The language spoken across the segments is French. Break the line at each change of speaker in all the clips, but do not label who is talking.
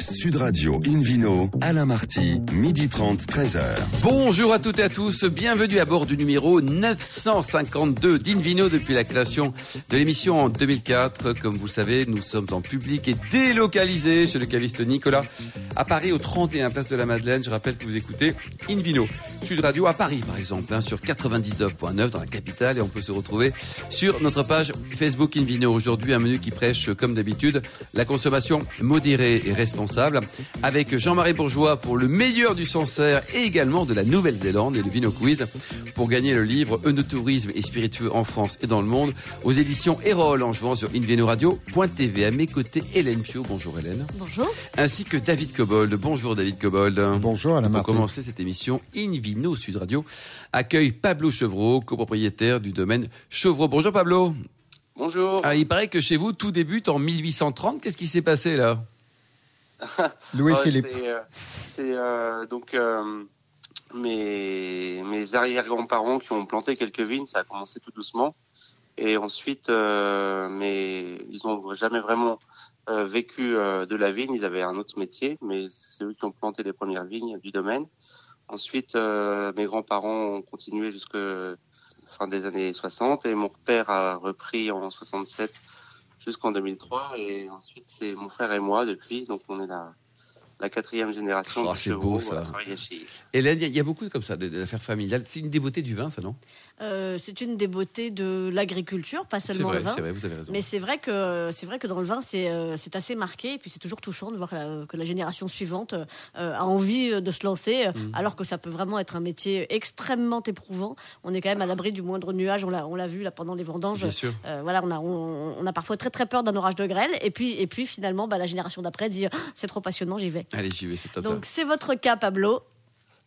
Sud Radio Invino, Alain Marty, midi 30, 13h.
Bonjour à toutes et à tous, bienvenue à bord du numéro 952 d'Invino depuis la création de l'émission en 2004. Comme vous le savez, nous sommes en public et délocalisés chez le caviste Nicolas à Paris au 31 Place de la Madeleine. Je rappelle que vous écoutez Invino. Sud Radio à Paris par exemple, hein, sur 99.9 dans la capitale et on peut se retrouver sur notre page Facebook Invino. Aujourd'hui un menu qui prêche comme d'habitude la consommation modérée et responsable avec Jean-Marie Bourgeois pour le meilleur du Sancerre et également de la Nouvelle-Zélande et le Vino Quiz pour gagner le livre Eunotourisme et spiritueux en France et dans le monde aux éditions Erol en jouant sur invinoradio.tv. À mes côtés, Hélène Pio. Bonjour Hélène.
Bonjour.
Ainsi que David Cobold. Bonjour David Cobold.
Bonjour Alain
Pour
Martin.
commencer cette émission, Invino Sud Radio accueille Pablo Chevreau, copropriétaire du domaine Chevreau. Bonjour Pablo.
Bonjour.
Ah, il paraît que chez vous, tout débute en 1830. Qu'est-ce qui s'est passé là
Louis-Philippe.
Ah, c'est, euh, c'est, euh, donc euh, mes, mes arrière-grands-parents qui ont planté quelques vignes, ça a commencé tout doucement. Et ensuite, euh, mais ils n'ont jamais vraiment euh, vécu euh, de la vigne, ils avaient un autre métier, mais c'est eux qui ont planté les premières vignes du domaine. Ensuite, euh, mes grands-parents ont continué jusque fin des années 60 et mon père a repris en 67 jusqu'en 2003 et ensuite c'est mon frère et moi depuis. Donc on est la la quatrième génération
Oh, c'est beau, ça.
chez
Hélène, il y a- il y, a beaucoup comme ça de- d'affaires familiales. C'est une dévoté du vin, ça, non?
Euh, c'est une des beautés de l'agriculture, pas seulement
vrai,
le vin.
c'est vrai, vous avez raison.
Mais c'est vrai que c'est vrai que dans le vin c'est euh, c'est assez marqué et puis c'est toujours touchant de voir que la, que la génération suivante euh, a envie de se lancer euh,
Mm.
alors que ça peut vraiment être un métier extrêmement éprouvant. On est quand même à l'abri du moindre nuage. On l'a on l'a vu là pendant les vendanges.
Bien sûr.
Euh, voilà, on a on, on a parfois très très peur d'un orage de grêle et puis et puis finalement bah, la génération d'après dit Ah, c'est trop passionnant j'y vais.
Allez, j'y vais, c'est top
Donc c'est votre cas Pablo.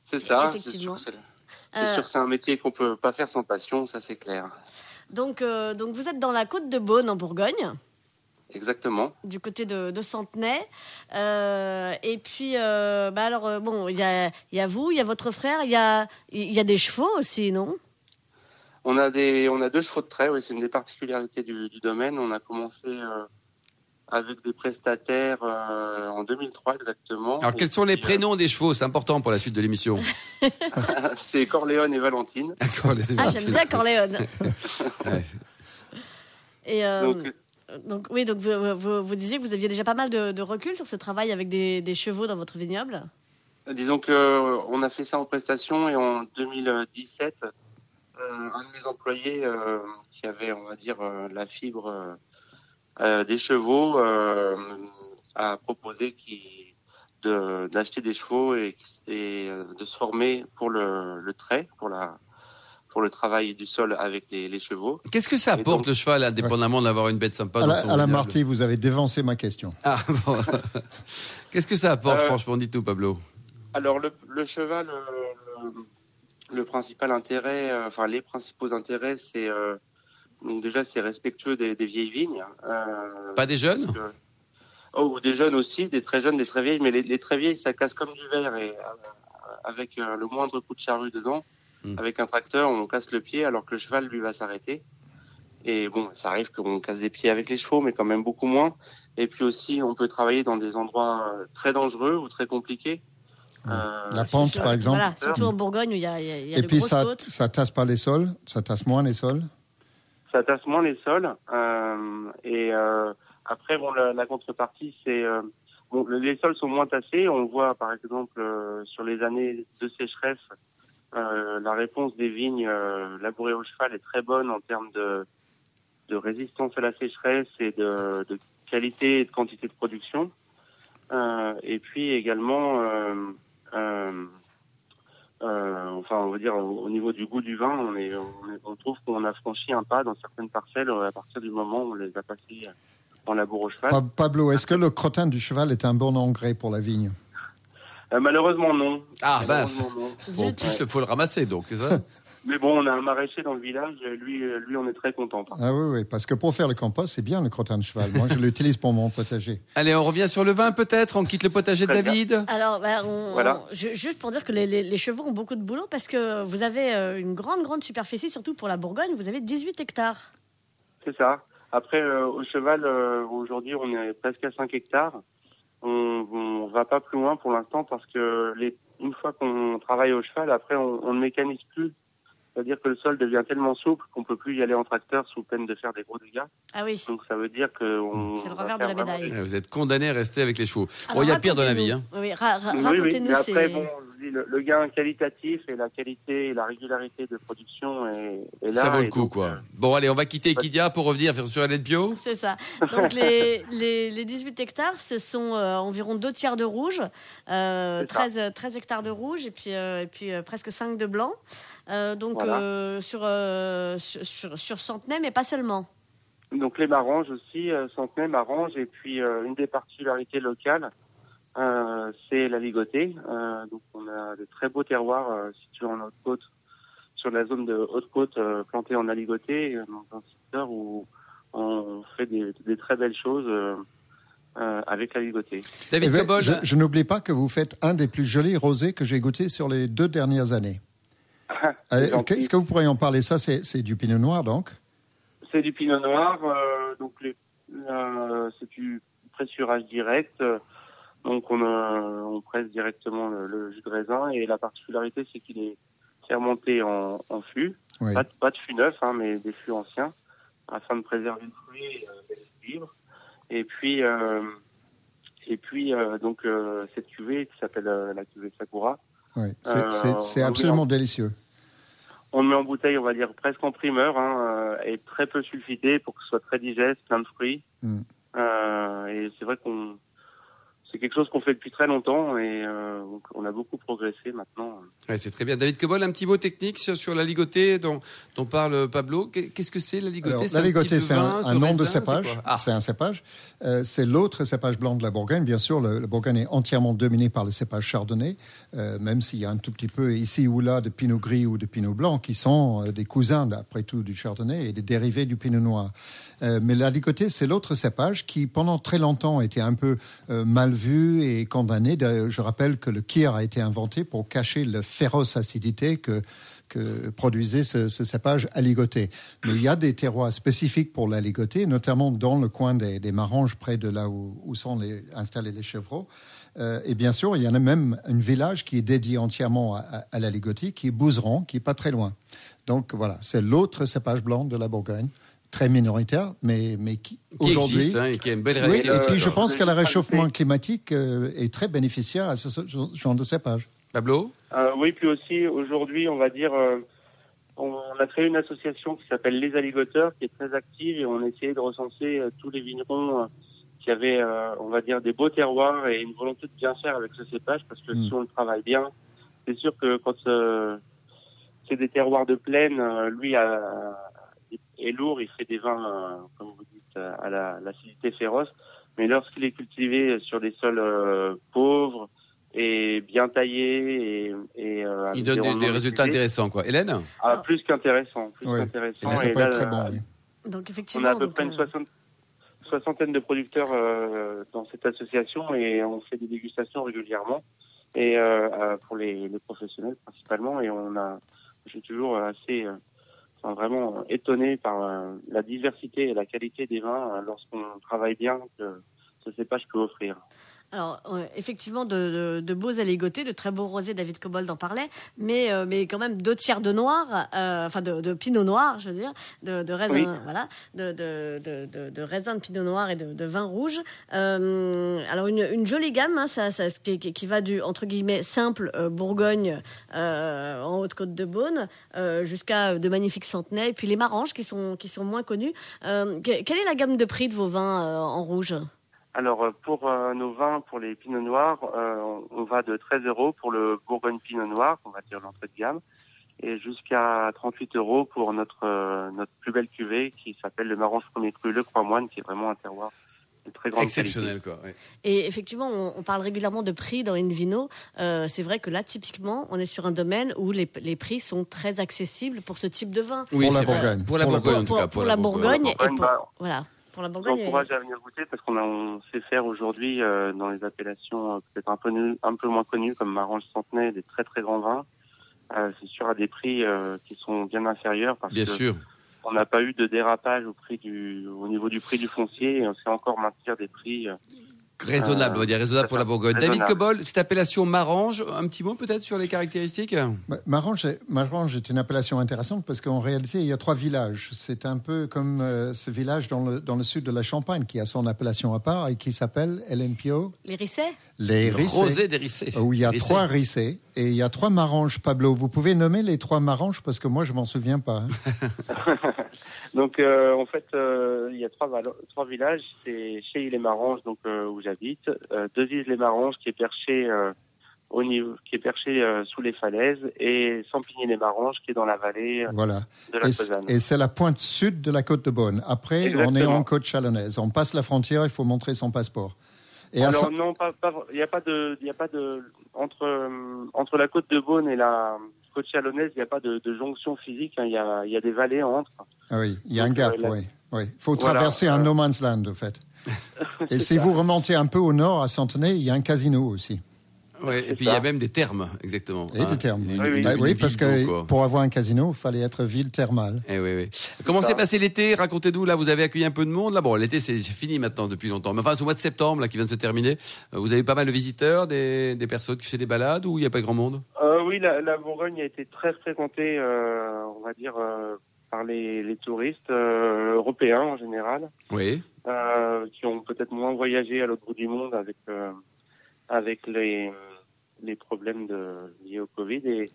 c'est ça c'est
Effectivement.
sûr que c'est c'est
Euh,
c'est un métier qu'on peut pas faire sans passion ça c'est clair
Donc euh, donc vous êtes dans la côte de Beaune en Bourgogne.
exactement
du côté de, de Centenay. Euh, et puis, euh, bah alors, bon, il y a, il y a vous, il y a votre frère, il y a, il y a des chevaux aussi, non?
On a des on a deux chevaux de trait oui c'est une des particularités du, du domaine on a commencé euh, avec des prestataires euh, en 2003 exactement
Alors, quels sont les prénoms des chevaux? C'est important pour la suite de l'émission.
euh, c'est Corléone et Valentine
les-
Ah, j'aime bien Corléone.
Ouais.
Et euh,
donc
donc, oui, donc vous, vous, vous disiez que vous aviez déjà pas mal de, de recul sur ce travail avec des, des chevaux dans votre vignoble?
Disons que euh, on a fait ça en prestation et en 2017, euh, un de mes employés euh, qui avait, on va dire, euh, la fibre euh, euh, des chevaux euh, a proposé qui de d'acheter des chevaux et, et euh, de se former pour le, le trait, pour la pour le travail du sol avec les, les chevaux.
Qu'est-ce que ça apporte
donc-
le cheval, indépendamment d'avoir une bête sympa dans son
Alain
vignoble
Marty, vous avez dévancé ma question.
Ah, bon. Qu'est-ce que ça apporte,
Euh,
franchement, dites-nous, Pablo
Alors le, le cheval, euh, le, le principal intérêt, euh, enfin les principaux intérêts, c'est euh, donc déjà c'est respectueux des, des vieilles vignes. euh,
Pas des jeunes
que- Oh, des jeunes aussi, des très jeunes, des très vieilles, mais les, les très vieilles ça casse comme du verre et euh, avec euh, le moindre coup de charrue dedans,
Hmm.
avec un tracteur, on casse le pied alors que le cheval lui va s'arrêter. Et bon, ça arrive qu'on casse des pieds avec les chevaux, mais quand même beaucoup moins. Et puis aussi, on peut travailler dans des endroits très dangereux ou très compliqués. Euh,
La pente,
Sur-
par exemple.
Voilà, surtout en Bourgogne où il y a, y a, il y a
Et puis ça,
côtes.
ça tasse pas les sols, ça tasse moins les sols.
Ça tasse moins les sols. Euh, et euh, après, bon, la, la contrepartie, c'est euh, bon, le- les sols sont moins tassés. On voit, par exemple, sur les années de sécheresse, la réponse des vignes labourées au cheval est très bonne en termes de, de résistance à la sécheresse et de, de qualité et de quantité de production. Euh, et puis également, euh, euh, euh, enfin, on va dire au, au niveau du goût du vin, on, est, on, est- on trouve qu'on a franchi un pas dans certaines parcelles euh, à partir du moment où on les a passées en labour au cheval.
Pa- Pablo, est-ce que le crottin du cheval est un bon engrais pour la vigne?
Euh, malheureusement non.
Ah, mince. Bon, il faut le ramasser, donc, c'est ça?
Mais bon, on a un maraîcher dans le village. Lui, euh, lui, on est très content.
Ah oui, oui, parce que pour faire le compost, c'est bien le crottin de cheval. Moi, je l'utilise pour mon potager.
Allez, on revient sur le vin, peut-être On quitte le potager de
bien.
David
Alors, bah, on-
Voilà.
on- juste pour dire que les, les- les chevaux ont beaucoup de boulot parce que vous avez euh, une grande, grande superficie, surtout pour la Bourgogne, vous avez 18 hectares.
C'est ça. Après, euh, au cheval, euh, aujourd'hui, on est presque à 5 hectares.
on, on va pas plus loin pour l'instant parce que les, une fois qu'on travaille au cheval, après on, on ne mécanise plus. C'est-à-dire que le sol devient tellement souple qu'on peut plus y aller en tracteur sous peine de faire des gros dégâts.
Ah oui.
Donc ça veut dire que on
C'est le revers de la médaille.
des-
Vous êtes condamné à rester avec les chevaux. Il y a pire dans la vie. Hein.
Oui, ra- ra-
Oui, oui,
racontez-nous.
après,
c'est-
bon, dis, le, le gain qualitatif et la qualité et la régularité de production est, est là.
Ça vaut le coup,
donc,
quoi.
euh,
Bon, allez, on va quitter Equidia pour revenir sur Hélène Bio.
C'est ça. Donc les, les, les 18 hectares, ce sont euh, environ deux tiers de rouge, euh,
C'est ça.
13, euh, 13 hectares de rouge et puis, euh, et puis euh, presque 5 de blanc. Euh, donc
Voilà.
euh, sur, euh, sur, sur, sur Centenay, mais pas seulement.
Donc les maranges aussi, euh, Centenay, maranges, et puis euh, une des particularités locales, euh, c'est la ligotée. Euh, donc on a de très beaux terroirs euh, situés en Haute-Côte, sur la zone de Haute-Côte euh, plantée en aligoté, euh, dans un secteur où on fait des, des très belles choses euh, euh, avec la ligotée.
David
Eh ben,
Cobol,
je je n'oublie pas que vous faites un des plus jolis rosés que j'ai goûté sur les deux dernières années. Est-ce que vous pourriez en parler? Ça, c'est du pinot noir, donc
C'est du pinot noir, euh, donc euh, c'est du pressurage direct. Donc on, euh, on presse directement le, le jus de raisin et la particularité c'est qu'il est fermenté en, en fût,
Oui.
pas, de- pas de fût neuf, hein, mais des fûts anciens, afin de préserver le fruit et euh, l'équilibre. Et puis euh, et puis euh, donc euh, cette cuvée qui s'appelle euh, la cuvée Sakura,
oui. C'est-
Euh,
absolument délicieux.
on le met en bouteille, on va dire presque en primeur, hein, et très peu sulfité pour que ce soit très digeste, plein de fruits.
Mm.
Euh, et c'est vrai qu'on c'est quelque chose qu'on fait depuis très longtemps et euh, donc on a beaucoup progressé maintenant.
Ouais, c'est très bien. David Cobol, un petit mot technique sur, sur la ligotée dont, dont parle Pablo. Qu'est- Qu'est-ce que c'est la ligotée?
La ligotée, c'est un, nom de
c'est
cépage.
Ah,
C'est un cépage. Euh, c'est l'autre cépage blanc de la Bourgogne. Bien sûr, le, le Bourgogne est entièrement dominé par le cépage chardonnay, euh, même s'il y a un tout petit peu ici ou là de pinot gris ou de pinot blanc qui sont euh, des cousins, après tout, du chardonnay et des dérivés du pinot noir. Euh, mais la ligotée, c'est l'autre cépage qui, pendant très longtemps, était un peu euh, mal vu et condamné. Je rappelle que le kir a été inventé pour cacher le féroce acidité que que produisait ce, ce cépage aligoté. Mais il y a des terroirs spécifiques pour l'aligoté, notamment dans le coin des, des Maranges, près de là où, où sont les, installés les chevreaux. Euh, et bien sûr, il y en a même un village qui est dédié entièrement à, à, à qui est Bouzeron, qui est pas très loin. Donc voilà, c'est l'autre cépage blanc de la Bourgogne, très minoritaire, mais, mais qui,
qui
aujourd'hui...
hein, et qui a une belle
oui,
réalité.
et qui, je
Euh,
pense que le réchauffement climatique euh, est très bénéficiaire à ce ce genre de cépage.
Pablo
Euh, oui, puis aussi aujourd'hui, on va dire, euh, on a créé une association qui s'appelle Les Alligoteurs, qui est très active et on a essayé de recenser euh, tous les vignerons euh, qui avaient, euh, on va dire, des beaux terroirs et une volonté de bien faire avec ce cépage, parce que
Mm.
si on le travaille bien, c'est sûr que quand euh, c'est des terroirs de plaine, euh, lui a, est lourd, il fait des vins, euh, comme vous dites, euh, à la- l'acidité féroce, mais lorsqu'il est cultivé sur des sols euh, pauvres, et bien taillé et, et euh, avec
Il donne des, résultats intéressants, quoi. Hélène?
Ah, plus qu'intéressant, plus
Oui.
qu'intéressant.
Et ça
Et
peut
là,
être très bon. oui.
Donc
On
effectivement.
a à peu près une soixante- soixantaine de producteurs euh, dans cette association et on fait des dégustations régulièrement et euh, pour les, les professionnels principalement et on a je suis toujours assez enfin, vraiment étonné par euh, la diversité et la qualité des vins euh, lorsqu'on travaille bien que ce cépage peut offrir.
Alors, euh, effectivement, de, de, de beaux aligotés, de très beaux rosés, David Cobold en parlait, mais, euh, mais quand même deux tiers de noir, euh, enfin de, de pinot noir, je veux dire, de, de raisin,
Oui.
voilà, de, de, de, de, de raisin de pinot noir et de, de vin rouge. Euh, alors, une, une jolie gamme, hein, ça, ça, qui, qui- qui va du, entre guillemets, simple euh, Bourgogne euh, en Haute-Côte de Beaune euh, jusqu'à de magnifiques centenais, et puis les maranges qui sont, qui sont moins connus. Euh, que- quelle est la gamme de prix de vos vins euh, en rouge?
Alors euh, pour euh, nos vins, pour les pinots noirs, euh, on va de 13 euros pour le Bourgogne Pinot Noir, on va dire l'entrée de gamme, et jusqu'à 38 euros pour notre euh, notre plus belle cuvée qui s'appelle le Marange Premier Cru Le Croix Moine, qui est vraiment un terroir de très grande
Exceptionnel, quoi. ouais.
Et effectivement, on, on parle régulièrement de prix dans Invino. Euh, c'est vrai que là, typiquement, on est sur un domaine où les, les prix sont très accessibles pour ce type de vin.
Oui,
Pour la. Bourgogne.
Pour la
Pour la
Bourgogne, en
pour,
tout cas.
pour la Bourgogne, et
Bourgogne,
pour,
bah,
voilà, pour la Bourgogne.
J'encourage à venir goûter parce qu'on a- on sait faire aujourd'hui euh, dans les appellations euh, peut-être un peu, nu- un peu moins connues comme Marange Centenay des très très grands vins. Euh, c'est sûr à des prix euh, qui sont bien inférieurs parce
Bien
que
sûr.
on n'a pas eu de dérapage au prix du au niveau du prix du foncier et on sait encore maintenir des prix euh,
Raisonnable, on va dire raisonnable pour la Bourgogne. David. Cobol, cette appellation Marange, un petit mot peut-être sur les caractéristiques?
Ma- Marange, est- Marange est une appellation intéressante parce qu'en réalité, il y a trois villages. C'est un peu comme euh, ce village dans le, dans le sud de la Champagne qui a son appellation à part et qui s'appelle LNPO,
Les rissets
les
Rosé
Rissés.
d'Hérissé.
Où il y a
Rissé.
trois rissés et il y a trois maranges, Pablo. Vous pouvez nommer les trois maranges parce que moi, je m'en souviens pas. hein.
Donc euh, en fait, euh, il y a trois, villages. C'est chez les Maranges, donc euh, où j'habite, euh, Devise les Maranges qui est perché au niveau, qui est perché sous les falaises, et Sampigny les Maranges qui est dans la vallée
Voilà.
de la
Et,
Causanne.
et c'est la pointe sud de la côte de Beaune. Après, on est en côte chalonnaise. On passe la frontière, il faut montrer son passeport. Et
Alors non, il n'y a pas de, il y a pas de entre entre la côte de Beaune et la côte chalonnaise, il n'y a pas de, de jonction physique. hein. Il y a, il y a des vallées entre.
Ah oui, il y a un gap,
euh,
oui. oui. Il faut
Voilà,
traverser un
euh,
no man's land, en fait. Et si vous remontez un peu au nord, à Santenay, il y a un casino aussi.
Ouais, et puis il y a même des termes, exactement.
Et
hein.
des termes.
Une-
Oui, oui.
une- une
oui,
ville
parce que
quoi.
pour avoir un casino, il fallait être ville thermale.
Eh oui, oui. Comment s'est passé l'été? Racontez-nous, là, vous avez accueilli un peu de monde. Là, bon, l'été, c'est fini maintenant depuis longtemps. Mais enfin, c'est au mois de septembre, là, qui vient de se terminer. Euh, Vous avez pas mal de visiteurs, des, des personnes qui font des balades ou il n'y a pas grand monde?
Euh, oui, la, la Bourgogne a été très fréquentée, euh, on va dire, euh, par les, les touristes euh, européens en général,
Oui.
euh, qui ont peut-être moins voyagé à l'autre bout du monde avec euh, avec les les problèmes de, liés au Covid et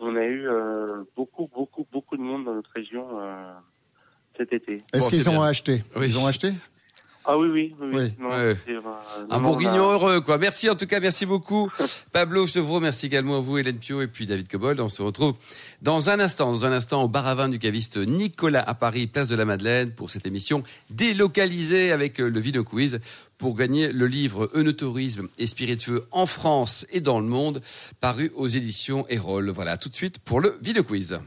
on a eu euh, beaucoup beaucoup beaucoup de monde dans notre région euh, cet été.
Est-ce
Bon,
qu'ils ont
bien.
acheté?
Oui.
Ils ont acheté?
Ah oui oui oui.
Oui.
Non,
Ouais.
c'est, euh,
Un
non,
bourguignon
a-
heureux, quoi. Merci en tout cas, merci beaucoup. Pablo Chevreau, merci également à vous, Hélène Pio et puis David Cobold. On se retrouve dans un instant, dans un instant au bar à vin du caviste Nicolas à Paris, place de la Madeleine, pour cette émission délocalisée avec euh, le Vino Quiz pour gagner le livre Eunotourisme et spiritueux en France et dans le monde, paru aux éditions Erol. Voilà, tout de suite pour le Vino Quiz.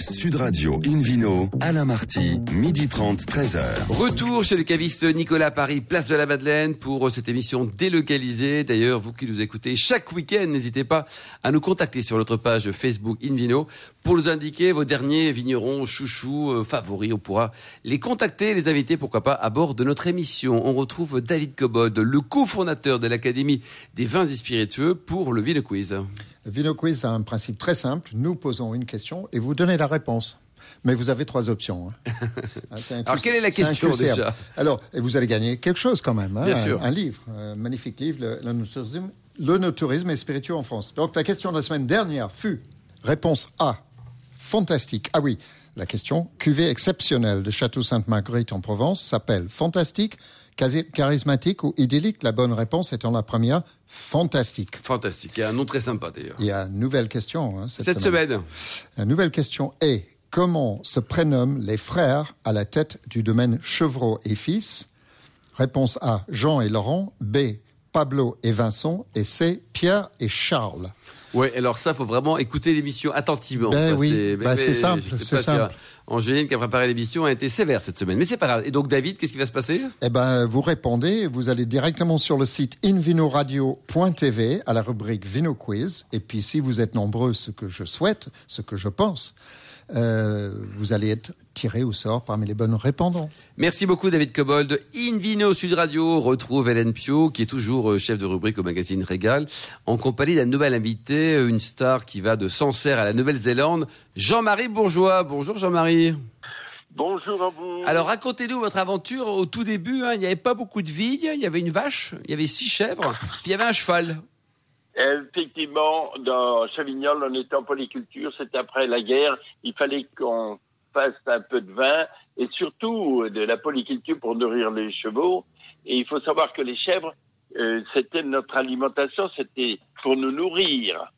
Sud Radio Invino, Alain Marty, midi 30, 13h.
Retour chez le caviste Nicolas Paris, place de la Madeleine, pour cette émission délocalisée. D'ailleurs, vous qui nous écoutez chaque week-end, n'hésitez pas à nous contacter sur notre page Facebook Invino pour nous indiquer vos derniers vignerons chouchous euh, favoris. On pourra les contacter, les inviter, pourquoi pas, à bord de notre émission. On retrouve David Cobod, le cofondateur de l'Académie des vins et spiritueux pour le Vino Quiz.
Le Vino Quiz a un principe très simple. Nous posons une question et vous donnez la réponse. Mais vous avez trois options. hein. Un
Alors, quelle est la question,
crucial.
déjà
Alors, et vous allez gagner quelque chose quand même. hein,
Bien
un,
sûr.
un livre, un magnifique livre, le, le et spiritueux en France. Donc, la question de la semaine dernière fut réponse A. Fantastique. Ah oui, la question cuvée exceptionnelle de Château Sainte-Marguerite en Provence s'appelle Fantastique, charismatique ou idyllique. La bonne réponse étant la première, fantastique.
Fantastique, un nom très sympa d'ailleurs.
Il y a une nouvelle question hein, cette,
Cette semaine,
La nouvelle question est comment se prénomment les frères à la tête du domaine Chevreau et Fils? Réponse A Jean et Laurent. B Pablo et Vincent. Et C Pierre et Charles.
Ouais, alors ça, faut vraiment écouter l'émission attentivement.
Ben oui,
C'est-
ben c'est simple, c'est
si,
simple.
Angéline qui a préparé l'émission a été sévère cette semaine, mais c'est pas grave. Et donc David, qu'est-ce qui va se passer?
Eh ben, vous répondez, vous allez directement sur le site invinoradio.tv à la rubrique Vino Quiz. Et puis, si vous êtes nombreux, ce que je souhaite, ce que je pense, euh, vous allez être tiré au sort parmi les bonnes répondants.
Merci beaucoup David Cobold. Invino Sud Radio retrouve Hélène Pio, qui est toujours euh, chef de rubrique au magazine Régal, en compagnie d'un nouvel invité, euh, une star qui va de Sancerre à la Nouvelle-Zélande, Jean-Marie Bourgeois. Bonjour Jean-Marie.
Bonjour à vous.
Alors racontez-nous votre aventure au tout début. hein. il n'y avait pas beaucoup de vignes, il y avait une vache, il y avait six chèvres, puis il y avait un cheval.
Effectivement, dans Chavignol, on était en polyculture, c'était après la guerre. Il fallait qu'on fasse un peu de vin et surtout de la polyculture pour nourrir les chevaux. Et il faut savoir que les chèvres, euh, c'était notre alimentation, c'était pour nous nourrir.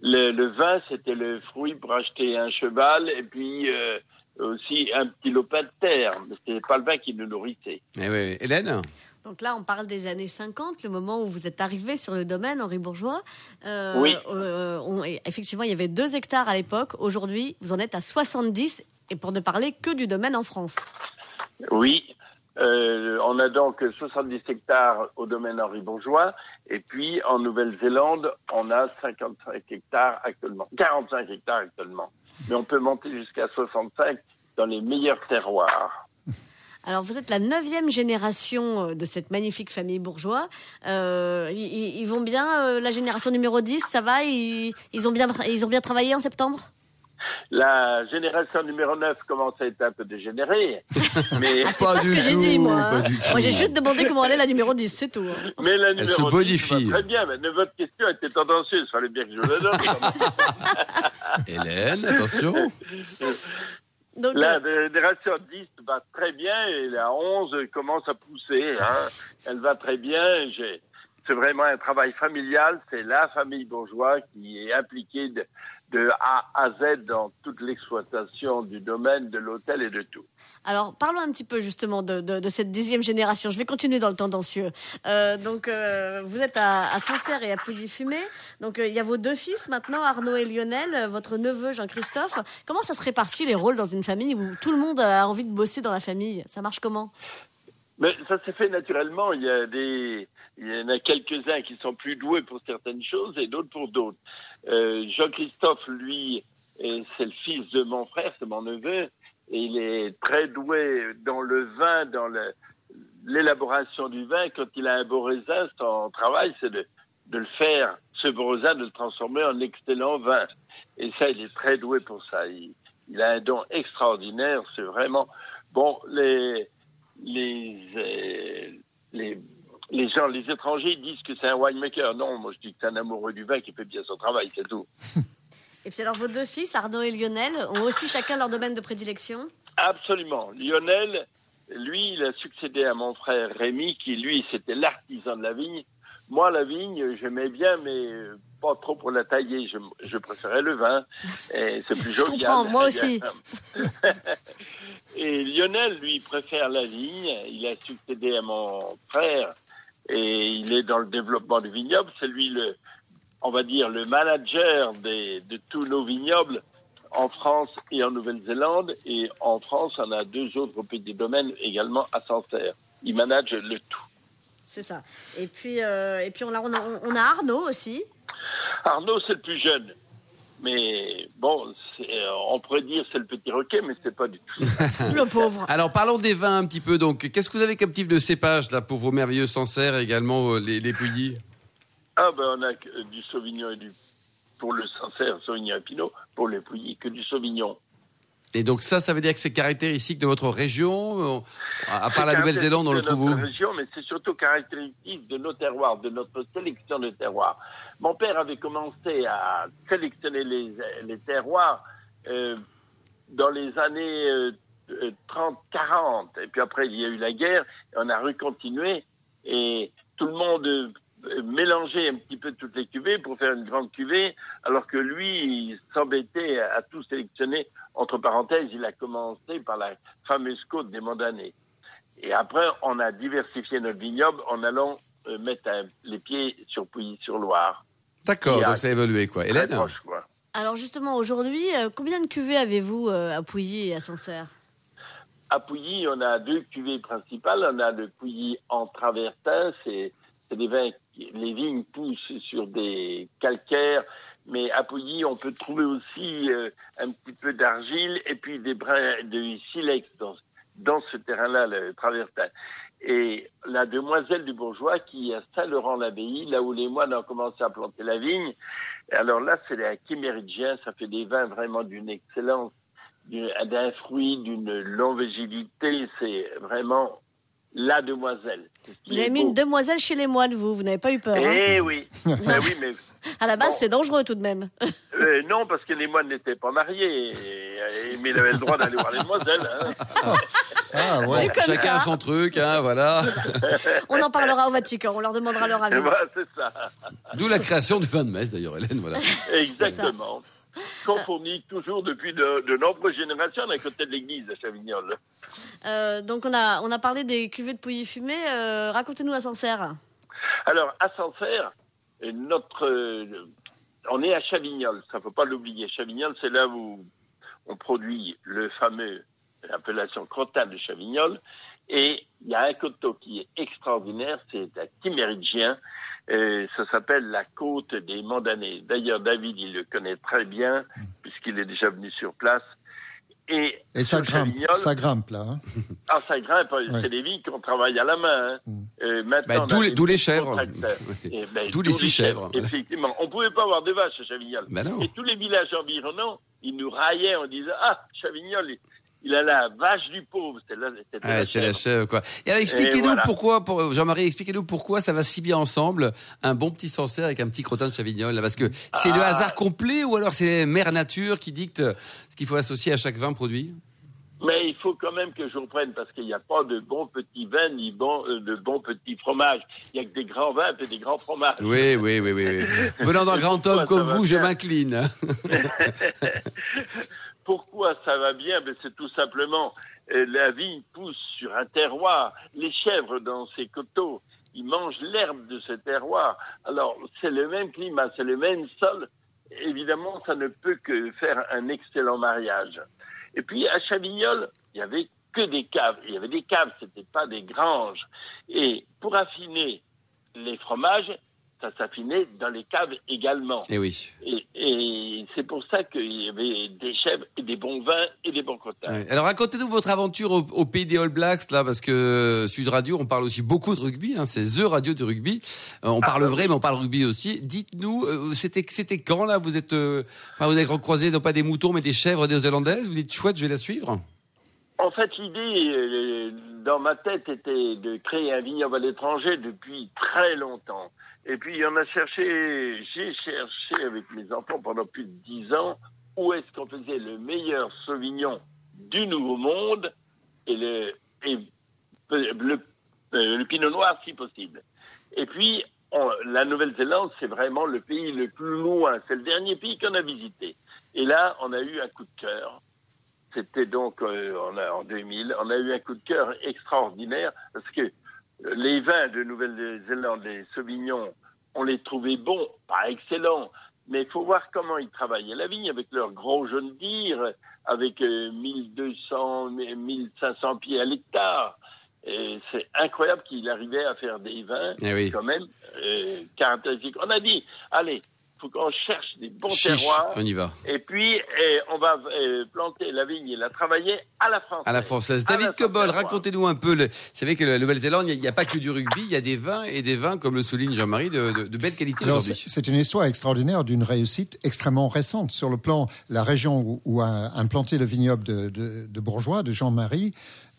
Le, vin, c'était le fruit pour acheter un cheval et puis euh, aussi un petit lopin de terre. Mais c'était pas le vin qui nous nourrissait.
Eh oui, Hélène?
Donc là, on parle des années 50, le moment où vous êtes arrivé sur le domaine, Henri Bourgeois. Euh,
Oui.
euh, on- effectivement, il y avait deux hectares à l'époque. Aujourd'hui, vous en êtes à 70, et pour ne parler que du domaine en France.
Oui, euh, on a donc 70 hectares au domaine Henri Bourgeois, et puis en Nouvelle-Zélande, on a 55 hectares actuellement, 45 hectares actuellement. Mais on peut monter jusqu'à 65 dans les meilleurs terroirs.
Alors, vous êtes la neuvième génération euh, de cette magnifique famille bourgeois. Euh, ils, ils vont bien, euh, la génération numéro 10, ça va? Ils, ils ont bien, ils ont bien travaillé en septembre?
La génération numéro 9 commence à être un peu dégénérée. mais,
Ah, c'est pas, ce que j'ai dit, moi. hein. Moi, j'ai juste demandé comment allait la numéro 10, c'est tout. hein.
mais la
Elle se
numéro 10 va
bonifie.
très bien. Mais votre question était tendancieuse. Fallait bien que je le donne.
Hélène, attention.
Donc,
La
euh,
génération 10 va très bien et la 11 commence à pousser. Hein. Elle va très bien. J'ai- C'est vraiment un travail familial. C'est la famille bourgeoise qui est impliquée de, de A à Z dans toute l'exploitation du domaine, de l'hôtel et de tout.
Alors, parlons un petit peu justement de, cette dixième génération. Je vais continuer dans le tendancieux. Euh, donc, euh, vous êtes à, Sancerre et à Pouilly-Fumé. Donc, euh, il y a vos deux fils maintenant, Arnaud et Lionel, votre neveu Jean-Christophe. Comment ça se répartit les rôles dans une famille où tout le monde a envie de bosser dans la famille? Ça marche comment?
Mais ça s'est fait naturellement. Il y a des, il y en a quelques-uns qui sont plus doués pour certaines choses et d'autres pour d'autres. Jean-Christophe, lui, c'est le fils de mon frère, c'est mon neveu, il est très doué dans le vin, dans l'élaboration du vin. Quand il a un beau raisin, son travail, c'est de, le faire, ce beau raisin, de le transformer en excellent vin. Et ça, il est très doué pour ça. Il, a un don extraordinaire. C'est vraiment bon. Les les, euh, les, les gens, les étrangers disent que c'est un winemaker. Non, moi je dis que c'est un amoureux du vin qui fait bien son travail, c'est tout.
Et puis alors, vos deux fils, Arnaud et Lionel, ont aussi chacun leur domaine de prédilection?
Absolument. Lionel, lui, il a succédé à mon frère Rémi, qui lui, c'était l'artisan de la vigne. Moi, la vigne, j'aimais bien, mais pas trop pour la tailler. Je, je préférais le vin. Et c'est plus
Je
jovial.
comprends, moi aussi.
Et Lionel, lui, préfère la vigne. Il a succédé à mon frère et il est dans le développement du vignoble. C'est lui le, on va dire, le manager des, de tous nos vignobles en France et en Nouvelle-Zélande. Et en France, on a deux autres petits domaines également à Sancerre. Il manage le tout.
C'est ça. Et puis, euh, et puis on, a, on, a, on a Arnaud aussi.
Arnaud, c'est le plus jeune. Mais bon, euh, on pourrait dire c'est le petit roquet, mais c'est pas du tout.
Le pauvre.
Alors parlons des vins un petit peu. Donc, qu'est-ce que vous avez comme type de cépage là pour vos merveilleux Sancerre et également euh, les, les Pouilly?
Ah ben on a que, euh, du Sauvignon et du pour le Sancerre, Sauvignon et Pinot, pour les Pouilly, que du Sauvignon.
Et donc ça, ça veut dire que c'est caractéristique de votre région, euh, à part la Nouvelle-Zélande, on le trouve où
région, mais c'est surtout caractéristique de nos terroirs, de notre sélection de terroirs. Mon père avait commencé à sélectionner les, les terroirs euh, dans les années euh, euh, 30-40. Et puis après, il y a eu la guerre, on a recontinué, et tout le monde euh, mélangeait un petit peu toutes les cuvées pour faire une grande cuvée, alors que lui, il s'embêtait à, tout sélectionner. Entre parenthèses, il a commencé par la fameuse côte des Mondanés. Et après, on a diversifié notre vignoble en allant euh, mettre un- les pieds sur Pouilly-sur-Loire.
D'accord, donc ça a évolué quoi. Hélène
proche, quoi.
Alors justement, aujourd'hui, euh, combien de cuvées avez-vous euh, à Pouilly et à Sancerre?
À Pouilly, on a deux cuvées principales. On a le Pouilly en travertin, c'est des vins, les vignes poussent sur des calcaires, mais à Pouilly, on peut trouver aussi euh, un petit peu d'argile et puis des brins de silex dans, dans ce terrain-là, le travertin. Et la demoiselle du bourgeois qui est à Saint-Laurent-l'Abbaye, là où les moines ont commencé à planter la vigne. Alors là, c'est un chiméridien, ça fait des vins vraiment d'une excellence, d'un fruit, d'une longévité. C'est vraiment la demoiselle.
Vous avez mis
beau.
une demoiselle chez les moines, vous. Vous n'avez pas eu peur. hein
Eh oui, Eh oui, mais
à la base,
bon.
c'est dangereux tout de même.
euh, non, parce que les moines n'étaient pas mariés, et- et- mais ils avaient le droit d'aller voir les demoiselles. hein.
Ah ouais.
Chacun
ça.
son truc, hein, voilà.
On en parlera au Vatican. On leur demandera leur avis.
voilà, c'est ça.
D'où la création du vin de messe d'ailleurs, Hélène. Voilà.
Exactement. Qu'on fournit toujours depuis de, de nombreuses générations à côté de l'église de Chavignol.
Euh, donc on a on a parlé des cuvées de Pouilly fumé. Euh, Racontez-nous à Sancerre.
Alors, à Sancerre, euh, notre, euh, on est à Chavignol, ça ne faut pas l'oublier. Chavignol, c'est là où on produit le fameux appellation crottin de Chavignol. Et il y a un coteau qui est extraordinaire, c'est un chiméridien. Euh, ça s'appelle la côte des Mondanés. D'ailleurs, David, il le connaît très bien, puisqu'il est déjà venu sur place. Et,
Et ça grimpe,
Chavignol-
ça grimpe là. hein.
Ah, ça grimpe.
Ouais.
C'est des vignes qu'on travaille à la main. hein.
Mm.
Euh, maintenant,
Bah, d'où les- chèvres.
Et ben,
D'où les six chèvres.
Effectivement. On pouvait pas avoir de vaches à Chavignol.
Bah non.
Et tous les villages environnants, ils nous raillaient en disant Ah, Chavignol, il, a la vache du pauvre. C'était la,
Ouais,
la
c'est la
chèvre.
quoi. Et alors, expliquez-nous
voilà.
pourquoi, pour, Jean-Marie, expliquez-nous pourquoi ça va si bien ensemble, un bon petit Sancerre avec un petit crottin de Chavignol, là, parce que c'est le
Ah.
hasard complet ou alors c'est Mère Nature qui dicte ce qu'il faut associer à chaque vin produit?
Mais il faut quand même que je reprenne parce qu'il n'y a pas de bons petits vins ni bon, euh, de bons petits fromages. Il n'y a que des grands vins et des grands fromages.
Oui, oui, oui, oui, oui. Venant d'un grand homme comme vous, je m'incline.
Pourquoi ça va bien? Ben, C'est tout simplement euh, la vigne pousse sur un terroir. Les chèvres dans ces coteaux, ils mangent l'herbe de ce terroir. Alors c'est le même climat, c'est le même sol. Évidemment, ça ne peut que faire un excellent mariage. Et puis à Chavignol, il y avait que des caves. Il y avait des caves, c'était pas des granges. Et pour affiner les fromages, ça s'affinait dans les caves également.
Eh oui.
Et, et c'est pour ça qu'il y avait des chèvres et des bons vins et des bons.
Ouais. Alors racontez-nous votre aventure au, au pays des All Blacks là, parce que Sud Radio, on parle aussi beaucoup de rugby. Hein, c'est the radio du rugby. Euh, on parle
bah
vrai, mais on parle rugby aussi. Dites-nous, euh, c'était c'était quand là? Vous êtes, euh, enfin, vous avez croisé non pas des moutons, mais des chèvres néo-zélandaises? Vous dites chouette, je vais la suivre.
En fait, l'idée euh, dans ma tête était de créer un vignoble à l'étranger depuis très longtemps. Et puis on a cherché, j'ai cherché avec mes enfants pendant plus de dix ans où est-ce qu'on faisait le meilleur sauvignon du Nouveau Monde et le, euh, Pinot Noir si possible. Et puis la Nouvelle-Zélande, c'est vraiment le pays le plus loin. C'est le dernier pays qu'on a visité. Et là, on a eu un coup de cœur. C'était donc euh, en 2000. On a eu un coup de cœur extraordinaire parce que les vins de Nouvelle-Zélande, les Sauvignons, on les trouvait bons, pas excellents, mais il faut voir comment ils travaillaient la vigne avec leurs gros jeunes dires, avec euh, 1200, 1500 pieds à l'hectare. Et C'est incroyable qu'il arrivait à faire des vins
Eh oui.
quand même euh, caractéristiques. On a dit, allez, faut qu'on cherche des bons
Chiche,
terroirs.
on y va.
Et puis, eh, on va eh, planter la vigne et la travailler à la française.
À la française.
À
David Cobol, racontez-nous un peu. Le... Vous savez que la Nouvelle-Zélande, il n'y a, pas que du rugby, il y a des vins et des vins, comme le souligne Jean-Marie, de, de, de belle qualité
Alors,
aujourd'hui.
c'est c'est une histoire extraordinaire d'une réussite extrêmement récente. Sur le plan, la région où, où a implanté le vignoble de, de- de Bourgeois, de Jean-Marie,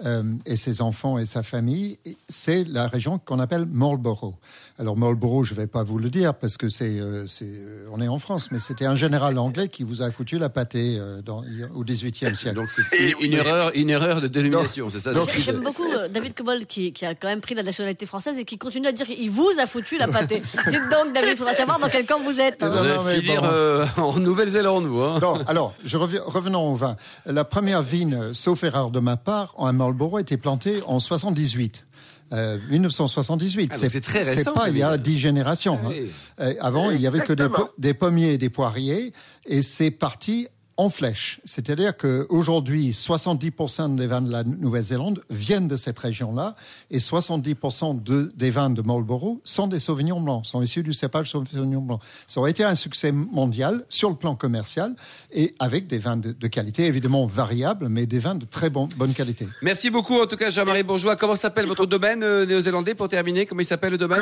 euh, et ses enfants et sa famille, c'est la région qu'on appelle Marlborough. Alors Marlborough, je ne vais pas vous le dire parce que c'est, euh, c'est, euh, on est en France, mais c'était un général anglais qui vous a foutu la pâtée euh, dans, au XVIIIe siècle.
Donc c'est une, erreur, une erreur de dénomination, c'est ça.
J'aime beaucoup euh, David Cobol qui, qui a quand même pris la nationalité française et qui continue à dire qu'il vous a foutu la pâtée. Dites donc, David, il faudra savoir dans quel camp vous êtes. hein.
Vous
Non,
allez
non, mais
finir
bon.
euh, en Nouvelle-Zélande, vous. Hein.
Non, alors, je reviens, revenons au vin. La première vigne, sauf erreur de ma part, en Marlborough, était plantée en 78. Euh, 1978.
Ah, donc c'est très récent,
C'est pas il y a dix générations.
Ah
hein. Euh, avant, il y avait que des, des pommiers et des poiriers, et c'est parti en flèche. C'est-à-dire qu'aujourd'hui, 70% des vins de la Nouvelle-Zélande viennent de cette région-là, et 70% de, des vins de Marlborough sont des Sauvignons blancs, sont issus du cépage Sauvignon blanc. Ça aurait été un succès mondial sur le plan commercial, et avec des vins de, de qualité évidemment variables, mais des vins de très bon- bonne qualité.
Merci beaucoup, en tout cas, Jean-Marie Bourgeois. Comment s'appelle votre domaine euh, néo-zélandais pour terminer? Comment il s'appelle le domaine?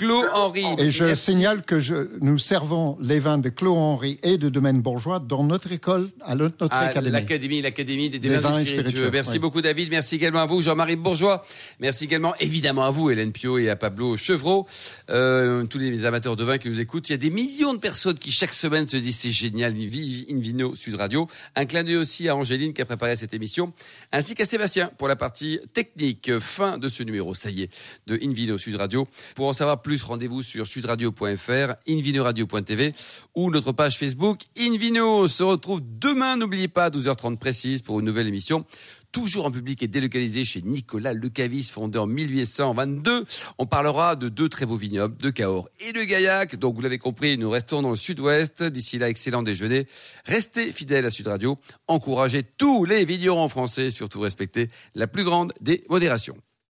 Claude Henry.
Et je
Merci.
signale que je, nous servons les vins de Clos Henry et de Domaine Bourgeois dans notre école, à notre, notre
à
académie.
l'Académie, l'Académie des, des vins spiritueux.
spiritueux,
Merci
oui.
beaucoup, David. Merci également à vous, Jean-Marie Bourgeois. Merci également, évidemment, à vous, Hélène Pio, et à Pablo Chevreau, euh, tous les amateurs de vin qui nous écoutent. Il y a des millions de personnes qui, chaque semaine, se disent c'est génial, vive Invino Sud Radio. Un clin d'œil aussi à Angéline qui a préparé cette émission, ainsi qu'à Sébastien pour la partie technique. Fin de ce numéro, ça y est, de Invino Sud Radio. Pour en savoir rendez-vous sur sudradio.fr, invinoradio.tv ou notre page Facebook Invino. On se retrouve demain, n'oubliez pas, à 12h30 précise pour une nouvelle émission. Toujours en public et délocalisé chez Nicolas Lecavis, fondé en 1822. On parlera de deux très beaux vignobles, de Cahors et de Gaillac. Donc, vous l'avez compris, nous restons dans le sud-ouest. D'ici là, excellent déjeuner. Restez fidèles à Sud Radio. Encouragez tous les vignerons français, surtout respectez la plus grande des modérations.